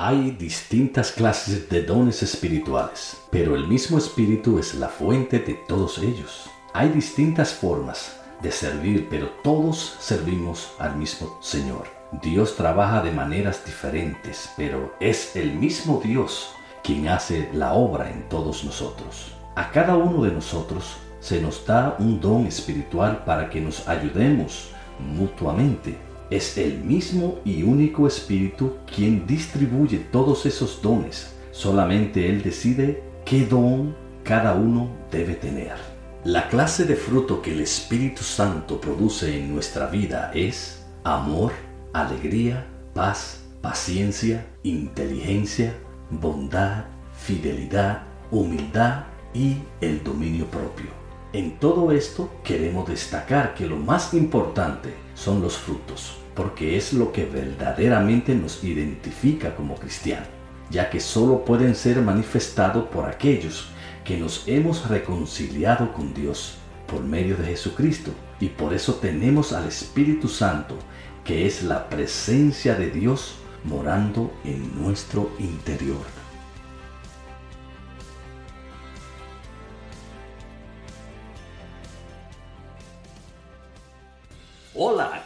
Hay distintas clases de dones espirituales, pero el mismo espíritu es la fuente de todos ellos. Hay distintas formas de servir, pero todos servimos al mismo Señor. Dios trabaja de maneras diferentes, pero es el mismo Dios quien hace la obra en todos nosotros. A cada uno de nosotros se nos da un don espiritual para que nos ayudemos mutuamente es el mismo y único Espíritu quien distribuye todos esos dones. Solamente Él decide qué don cada uno debe tener. La clase de fruto que el Espíritu Santo produce en nuestra vida es amor, alegría, paz, paciencia, inteligencia, bondad, fidelidad, humildad y el dominio propio. En todo esto queremos destacar que lo más importante son los frutos, porque es lo que verdaderamente nos identifica como cristianos, ya que solo pueden ser manifestados por aquellos que nos hemos reconciliado con Dios por medio de Jesucristo, y por eso tenemos al Espíritu Santo, que es la presencia de Dios morando en nuestro interior.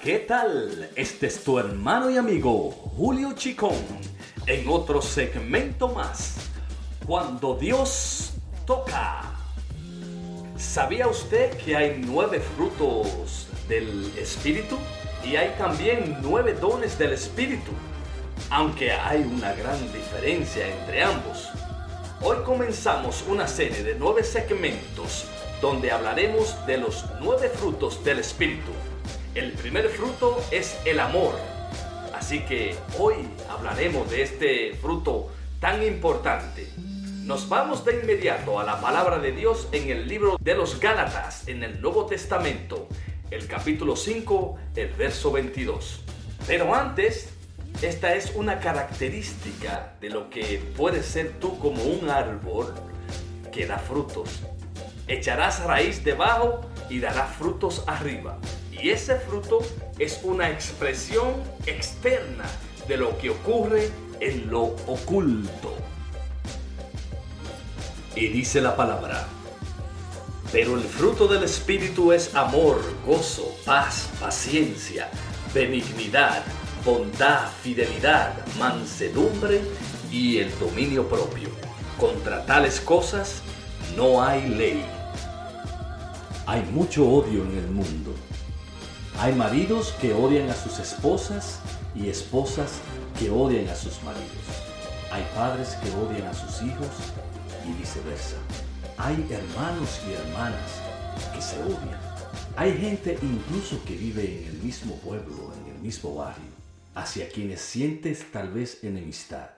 ¿Qué tal? Este es tu hermano y amigo Julio Chicón en otro segmento más. Cuando Dios toca. ¿Sabía usted que hay nueve frutos del Espíritu? Y hay también nueve dones del Espíritu, aunque hay una gran diferencia entre ambos. Hoy comenzamos una serie de nueve segmentos donde hablaremos de los nueve frutos del Espíritu. El primer fruto es el amor. Así que hoy hablaremos de este fruto tan importante. Nos vamos de inmediato a la palabra de Dios en el libro de los Gálatas, en el Nuevo Testamento, el capítulo 5, el verso 22. Pero antes, esta es una característica de lo que puedes ser tú como un árbol que da frutos. Echarás raíz debajo y dará frutos arriba. Y ese fruto es una expresión externa de lo que ocurre en lo oculto. Y dice la palabra, pero el fruto del Espíritu es amor, gozo, paz, paciencia, benignidad, bondad, fidelidad, mansedumbre y el dominio propio. Contra tales cosas no hay ley. Hay mucho odio en el mundo hay maridos que odian a sus esposas y esposas que odian a sus maridos. Hay padres que odian a sus hijos y viceversa. Hay hermanos y hermanas que se odian. Hay gente incluso que vive en el mismo pueblo, en el mismo barrio, hacia quienes sientes tal vez enemistad.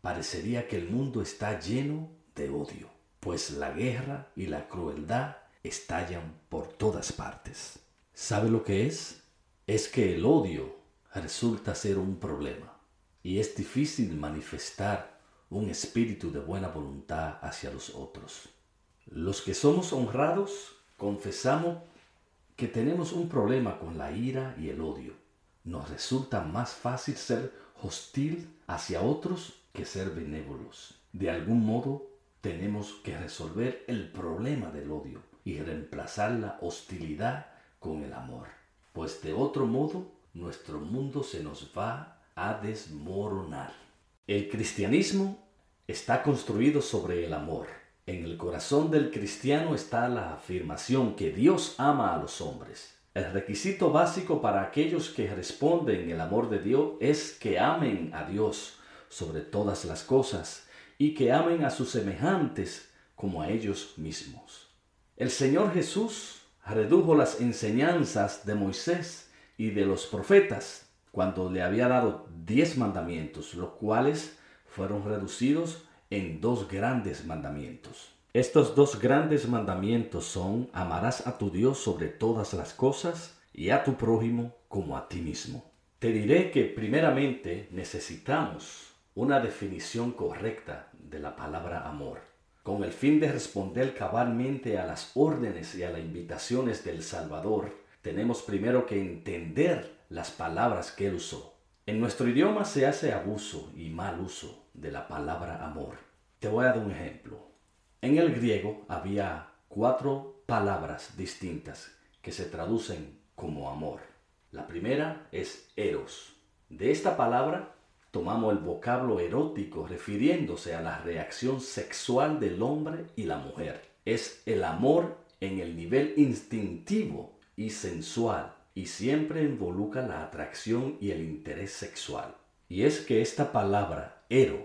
Parecería que el mundo está lleno de odio, pues la guerra y la crueldad estallan por todas partes. ¿Sabe lo que es? Es que el odio resulta ser un problema y es difícil manifestar un espíritu de buena voluntad hacia los otros. Los que somos honrados confesamos que tenemos un problema con la ira y el odio. Nos resulta más fácil ser hostil hacia otros que ser benévolos. De algún modo tenemos que resolver el problema del odio y reemplazar la hostilidad con el amor, pues de otro modo nuestro mundo se nos va a desmoronar. El cristianismo está construido sobre el amor. En el corazón del cristiano está la afirmación que Dios ama a los hombres. El requisito básico para aquellos que responden el amor de Dios es que amen a Dios sobre todas las cosas y que amen a sus semejantes como a ellos mismos. El Señor Jesús redujo las enseñanzas de Moisés y de los profetas cuando le había dado diez mandamientos, los cuales fueron reducidos en dos grandes mandamientos. Estos dos grandes mandamientos son amarás a tu Dios sobre todas las cosas y a tu prójimo como a ti mismo. Te diré que primeramente necesitamos una definición correcta de la palabra amor con el fin de responder cabalmente a las órdenes y a las invitaciones del Salvador, tenemos primero que entender las palabras que él usó. En nuestro idioma se hace abuso y mal uso de la palabra amor. Te voy a dar un ejemplo. En el griego había cuatro palabras distintas que se traducen como amor. La primera es eros. De esta palabra tomamos el vocablo erótico refiriéndose a la reacción sexual del hombre y la mujer. Es el amor en el nivel instintivo y sensual y siempre involucra la atracción y el interés sexual. Y es que esta palabra eros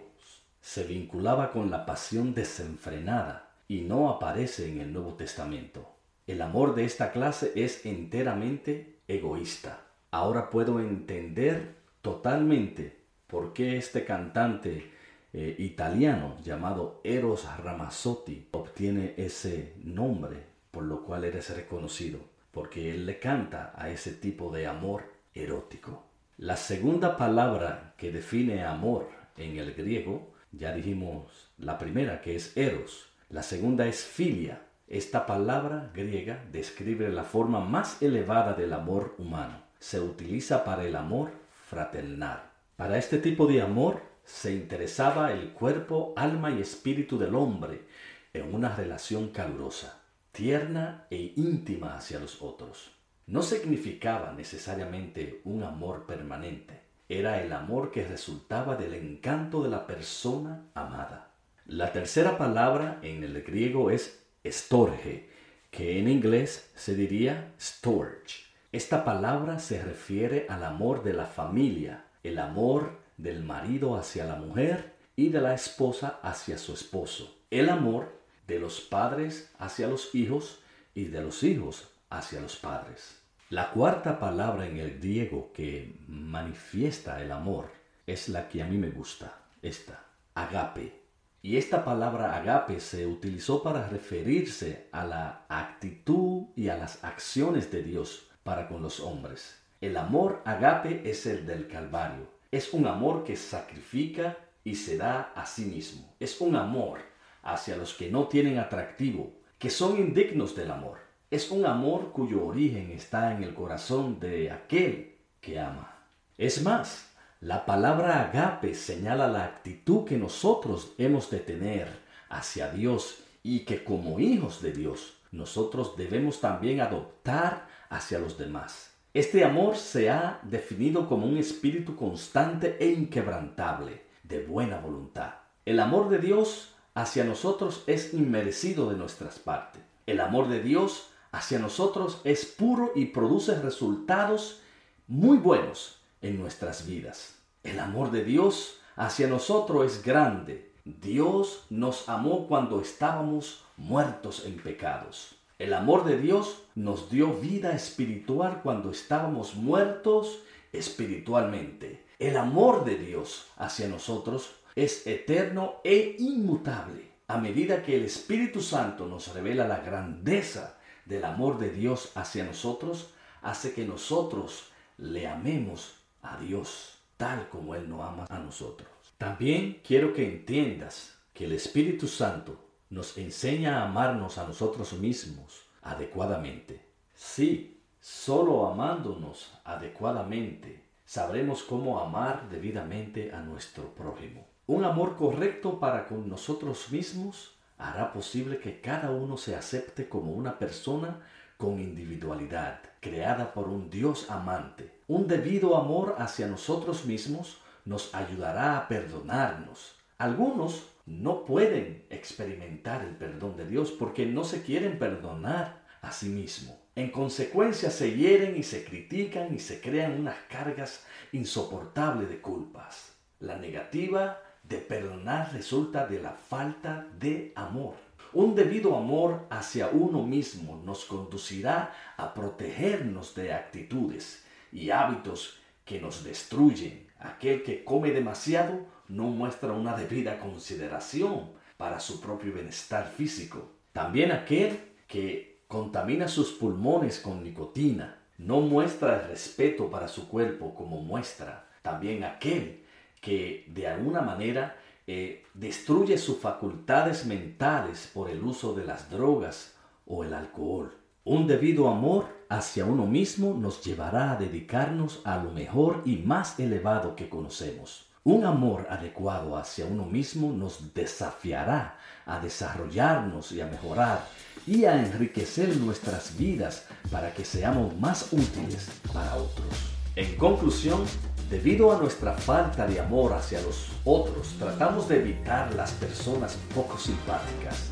se vinculaba con la pasión desenfrenada y no aparece en el Nuevo Testamento. El amor de esta clase es enteramente egoísta. Ahora puedo entender totalmente por qué este cantante eh, italiano llamado Eros Ramazzotti obtiene ese nombre por lo cual eres reconocido porque él le canta a ese tipo de amor erótico. La segunda palabra que define amor en el griego, ya dijimos la primera que es eros, la segunda es filia. Esta palabra griega describe la forma más elevada del amor humano. Se utiliza para el amor fraternal. Para este tipo de amor se interesaba el cuerpo, alma y espíritu del hombre en una relación calurosa tierna e íntima hacia los otros. No significaba necesariamente un amor permanente, era el amor que resultaba del encanto de la persona amada. La tercera palabra en el griego es estorge, que en inglés se diría storge. Esta palabra se refiere al amor de la familia, el amor del marido hacia la mujer y de la esposa hacia su esposo, el amor de los padres hacia los hijos y de los hijos hacia los padres. La cuarta palabra en el griego que manifiesta el amor es la que a mí me gusta, esta, agape. Y esta palabra agape se utilizó para referirse a la actitud y a las acciones de Dios para con los hombres. El amor agape es el del Calvario. Es un amor que sacrifica y se da a sí mismo. Es un amor hacia los que no tienen atractivo, que son indignos del amor. Es un amor cuyo origen está en el corazón de aquel que ama. Es más, la palabra agape señala la actitud que nosotros hemos de tener hacia Dios y que como hijos de Dios nosotros debemos también adoptar hacia los demás. Este amor se ha definido como un espíritu constante e inquebrantable, de buena voluntad. El amor de Dios hacia nosotros es inmerecido de nuestras partes. El amor de Dios hacia nosotros es puro y produce resultados muy buenos en nuestras vidas. El amor de Dios hacia nosotros es grande. Dios nos amó cuando estábamos muertos en pecados. El amor de Dios nos dio vida espiritual cuando estábamos muertos espiritualmente. El amor de Dios hacia nosotros es eterno e inmutable. A medida que el Espíritu Santo nos revela la grandeza del amor de Dios hacia nosotros, hace que nosotros le amemos a Dios tal como Él nos ama a nosotros. También quiero que entiendas que el Espíritu Santo nos enseña a amarnos a nosotros mismos adecuadamente. Sí, solo amándonos adecuadamente sabremos cómo amar debidamente a nuestro prójimo. Un amor correcto para con nosotros mismos hará posible que cada uno se acepte como una persona con individualidad, creada por un Dios amante. Un debido amor hacia nosotros mismos nos ayudará a perdonarnos. Algunos no pueden experimentar el perdón de Dios porque no se quieren perdonar a sí mismos. En consecuencia se hieren y se critican y se crean unas cargas insoportables de culpas. La negativa de perdonar resulta de la falta de amor. Un debido amor hacia uno mismo nos conducirá a protegernos de actitudes y hábitos que nos destruyen. Aquel que come demasiado no muestra una debida consideración para su propio bienestar físico. También aquel que contamina sus pulmones con nicotina no muestra el respeto para su cuerpo como muestra también aquel que de alguna manera eh, destruye sus facultades mentales por el uso de las drogas o el alcohol. Un debido amor hacia uno mismo nos llevará a dedicarnos a lo mejor y más elevado que conocemos. Un amor adecuado hacia uno mismo nos desafiará a desarrollarnos y a mejorar y a enriquecer nuestras vidas para que seamos más útiles para otros. En conclusión, debido a nuestra falta de amor hacia los otros, tratamos de evitar las personas poco simpáticas.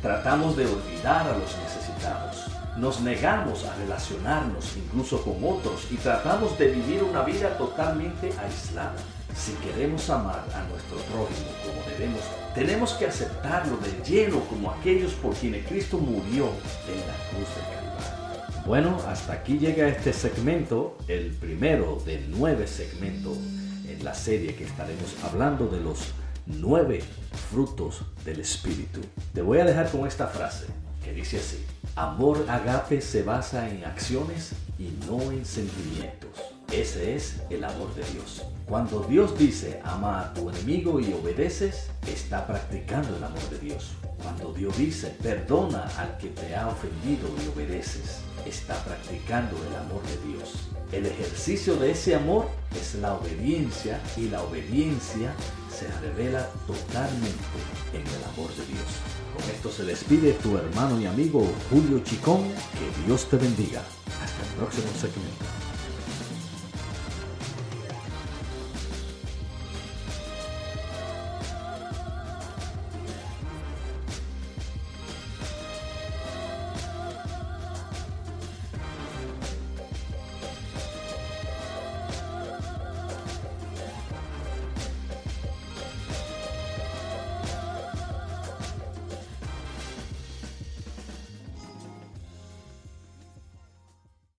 Tratamos de olvidar a los necesitados. Nos negamos a relacionarnos incluso con otros y tratamos de vivir una vida totalmente aislada. Si queremos amar a nuestro prójimo como debemos, tenemos que aceptarlo de lleno como aquellos por quienes Cristo murió en la cruz de Calvario. Bueno, hasta aquí llega este segmento, el primero de nueve segmentos en la serie que estaremos hablando de los nueve frutos del Espíritu. Te voy a dejar con esta frase que dice así, amor agape se basa en acciones y no en sentimientos. Ese es el amor de Dios. Cuando Dios dice ama a tu enemigo y obedeces, está practicando el amor de Dios. Cuando Dios dice perdona al que te ha ofendido y obedeces, está practicando el amor de Dios. El ejercicio de ese amor es la obediencia y la obediencia se revela totalmente en el amor de Dios. Con esto se despide tu hermano y amigo Julio Chicón. Que Dios te bendiga. Hasta el próximo segmento.